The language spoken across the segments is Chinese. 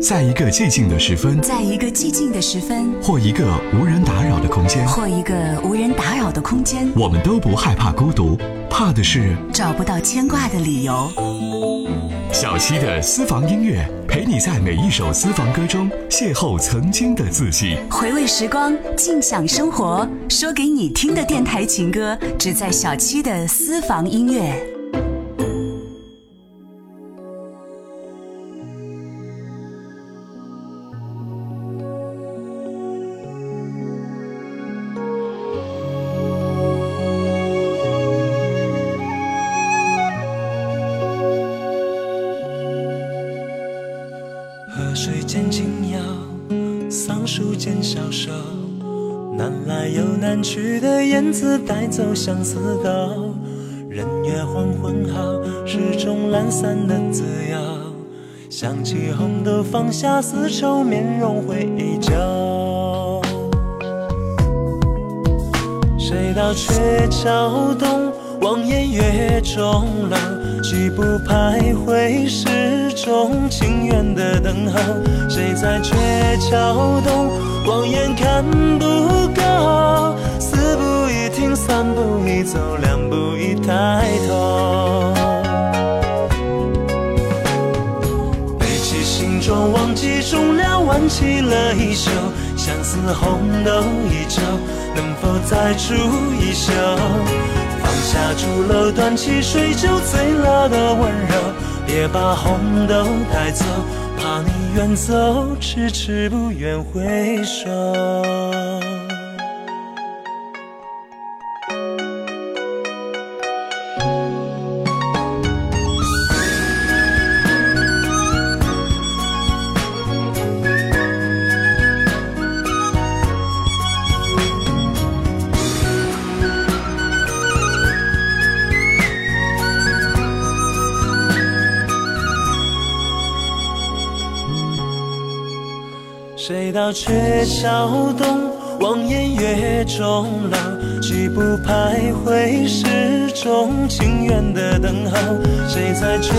在一个寂静的时分，在一个寂静的时分，或一个无人打扰的空间，或一个无人打扰的空间，我们都不害怕孤独，怕的是找不到牵挂的理由。小七的私房音乐，陪你在每一首私房歌中邂逅曾经的自己，回味时光，静享生活。说给你听的电台情歌，只在小七的私房音乐。去的燕子带走相思道，人月黄昏好，始终懒散的自由。想起红豆放下丝绸，面容会依旧。谁道鹊桥东，望眼月中楼，几步徘徊，始终情愿的等候。谁在鹊桥东，望眼看不够。四步一停三步一走，两步一抬头。背起行装，忘记重量，挽起了衣袖。相思红豆依旧，能否再煮一宿？下竹篓，端起水就，醉了的温柔。别把红豆带走，怕你远走，迟迟不愿回首。谁道鹊桥东，望眼月中楼，几步徘徊，始终情愿的等候。谁在鹊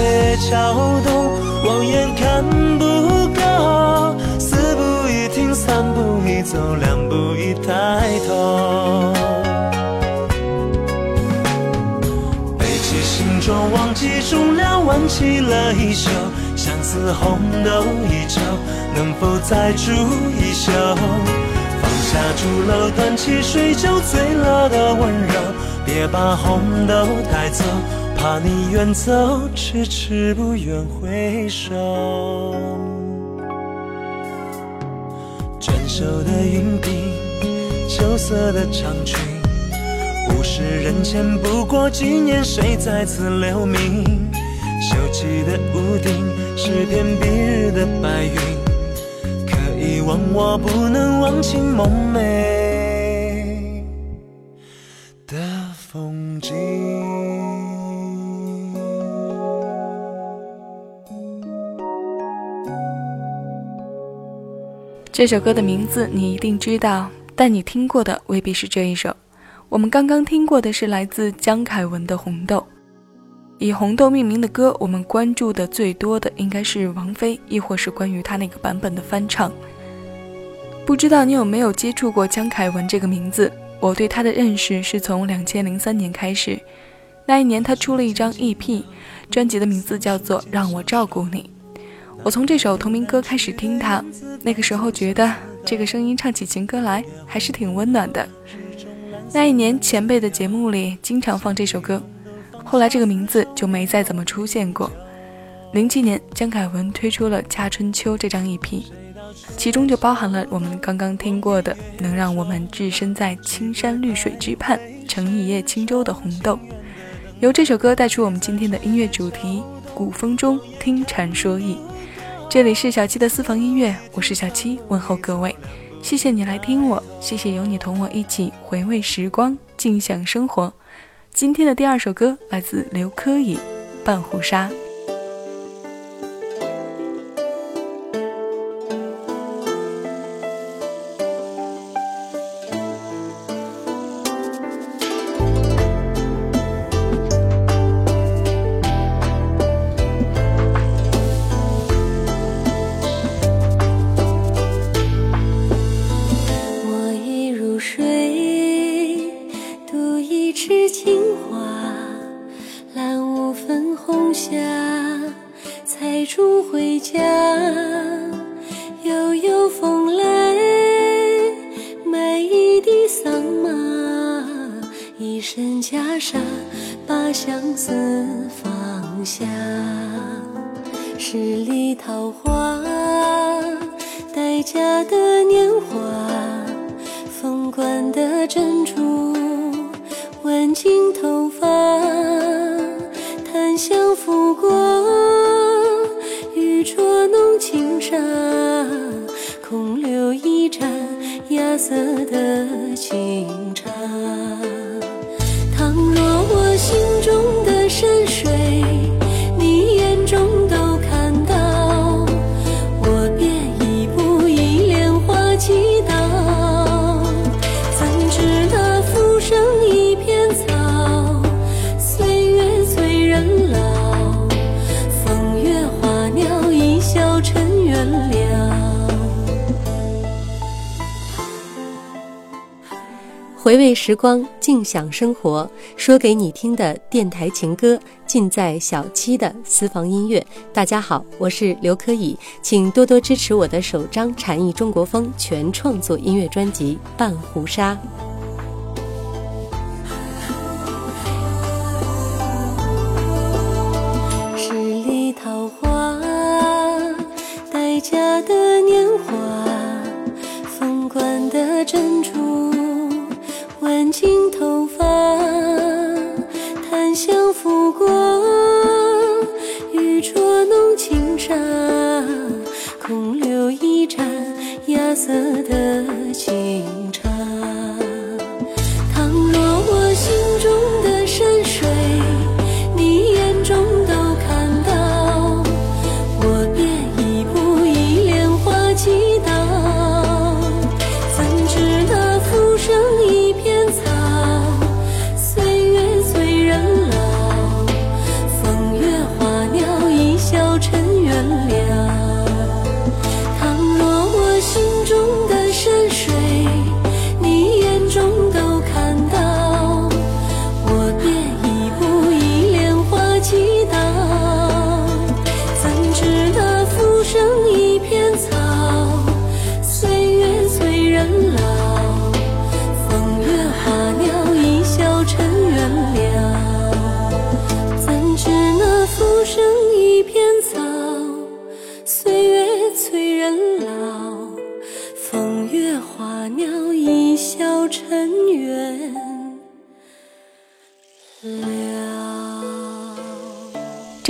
桥东，望眼看不够，四步一停，三步一走，两步一抬头。背起行装，忘记重量，挽起了衣袖。相思红豆依旧，能否再住一宿？放下竹篓，端起水酒，醉了的温柔。别把红豆带走，怕你远走，迟迟不愿回首。卷袖的云鬓，秋色的长裙，物是人前，不过几年，谁在此留名？锈迹的屋顶。是片蔽日的白云，可以忘我，不能忘情梦寐的风景。这首歌的名字你一定知道，但你听过的未必是这一首。我们刚刚听过的是来自江凯文的《红豆》。以红豆命名的歌，我们关注的最多的应该是王菲，亦或是关于她那个版本的翻唱。不知道你有没有接触过江凯文这个名字？我对他的认识是从两千零三年开始，那一年他出了一张 EP，专辑的名字叫做《让我照顾你》。我从这首同名歌开始听他，那个时候觉得这个声音唱起情歌来还是挺温暖的。那一年前辈的节目里经常放这首歌。后来这个名字就没再怎么出现过。零七年，江凯文推出了《夏春秋》这张 EP，其中就包含了我们刚刚听过的能让我们置身在青山绿水之畔，乘一叶轻舟的红豆。由这首歌带出我们今天的音乐主题：古风中听禅说意。这里是小七的私房音乐，我是小七，问候各位，谢谢你来听我，谢谢有你同我一起回味时光，静享生活。今天的第二首歌来自刘珂矣，《半壶纱》。身袈裟，把相思放下。十里桃花，待嫁的年华，凤冠的珍珠，挽进头发，檀香拂过，玉镯弄轻纱，空留一盏芽色的清回味时光，静享生活，说给你听的电台情歌，尽在小七的私房音乐。大家好，我是刘可以，请多多支持我的首张禅意中国风全创作音乐专辑《半壶纱》。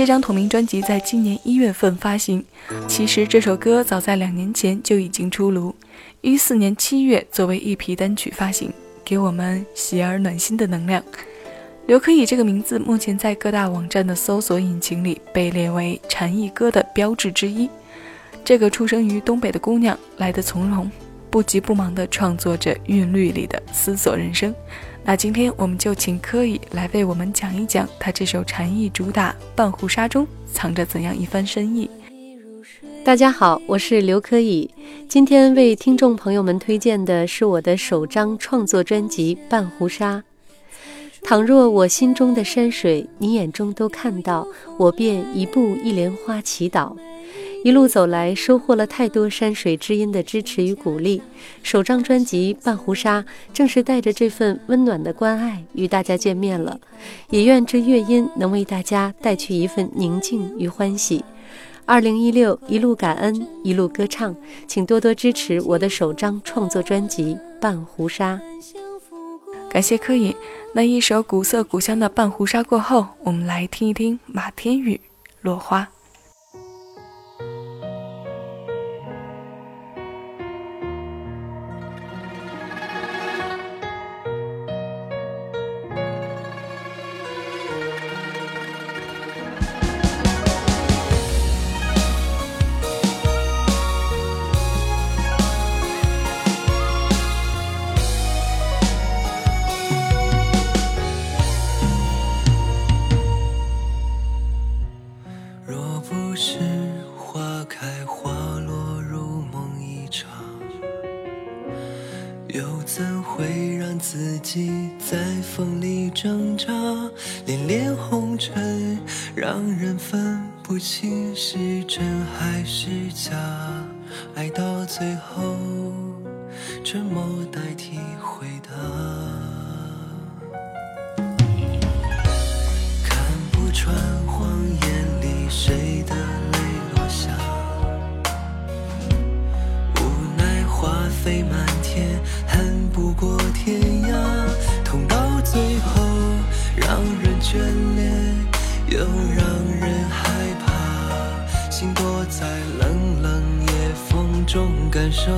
这张同名专辑在今年一月份发行。其实这首歌早在两年前就已经出炉，一四年七月作为一批单曲发行，给我们喜而暖心的能量。刘可以这个名字目前在各大网站的搜索引擎里被列为禅意歌的标志之一。这个出生于东北的姑娘来得从容，不急不忙地创作着韵律里的思索人生。那今天我们就请柯以来为我们讲一讲他这首禅意主打《半壶纱》中藏着怎样一番深意。大家好，我是刘柯以。今天为听众朋友们推荐的是我的首张创作专辑《半壶纱》。倘若我心中的山水，你眼中都看到，我便一步一莲花祈祷。一路走来，收获了太多山水知音的支持与鼓励。首张专辑《半壶纱》正是带着这份温暖的关爱与大家见面了，也愿这乐音能为大家带去一份宁静与欢喜。二零一六，一路感恩，一路歌唱，请多多支持我的首张创作专辑《半壶纱》。感谢柯颖。那一首古色古香的《半壶纱》过后，我们来听一听马天宇《落花》。风里挣扎？恋恋红尘，让人分不不清是真还是假，爱到最后，沉默代替回答。看不穿谎言里谁的泪落下，无奈花飞满让人眷恋。又让人害怕，心躲在冷冷夜风中，感受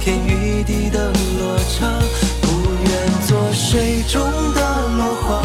天与地的落差。不愿做水中的落花，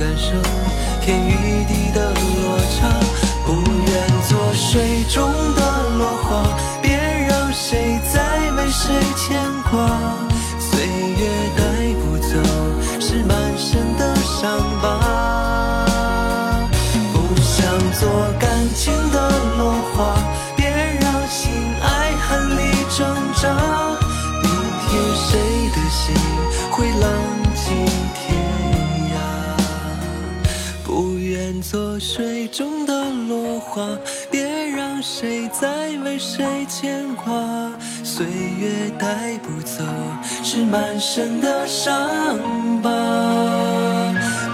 感受天与地的谁在为谁牵挂。岁月带不走，是满身的伤疤。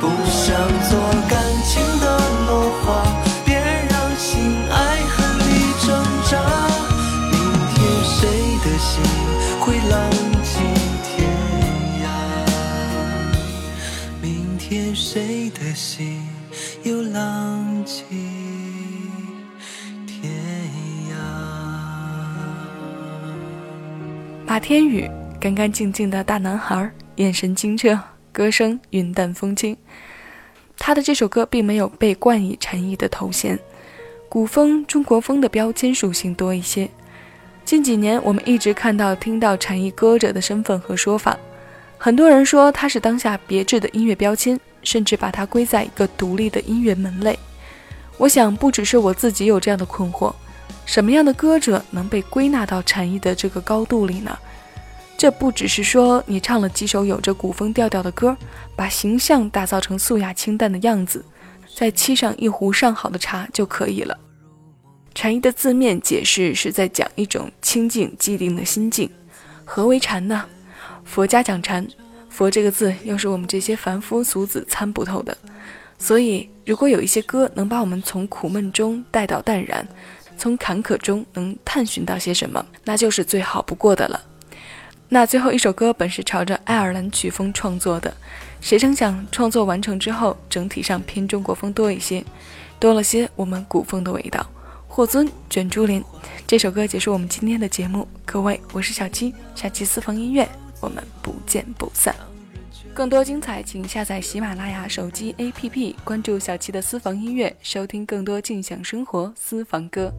不想做感情的马天宇，干干净净的大男孩，眼神清澈，歌声云淡风轻。他的这首歌并没有被冠以禅意的头衔，古风、中国风的标签属性多一些。近几年，我们一直看到、听到禅意歌者的身份和说法。很多人说他是当下别致的音乐标签，甚至把它归在一个独立的音乐门类。我想，不只是我自己有这样的困惑：什么样的歌者能被归纳到禅意的这个高度里呢？这不只是说你唱了几首有着古风调调的歌，把形象打造成素雅清淡的样子，再沏上一壶上好的茶就可以了。禅意的字面解释是在讲一种清净寂定的心境。何为禅呢？佛家讲禅，佛这个字又是我们这些凡夫俗子参不透的。所以，如果有一些歌能把我们从苦闷中带到淡然，从坎坷中能探寻到些什么，那就是最好不过的了。那最后一首歌本是朝着爱尔兰曲风创作的，谁成想创作完成之后，整体上偏中国风多一些，多了些我们古风的味道。霍尊卷珠帘，这首歌结束我们今天的节目。各位，我是小七，下期私房音乐，我们不见不散。更多精彩，请下载喜马拉雅手机 APP，关注小七的私房音乐，收听更多静享生活私房歌。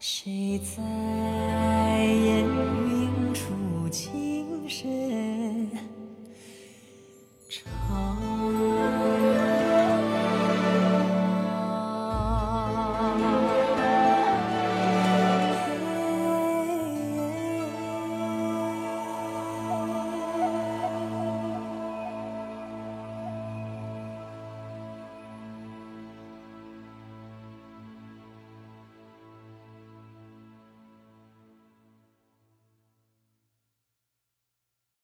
谁在？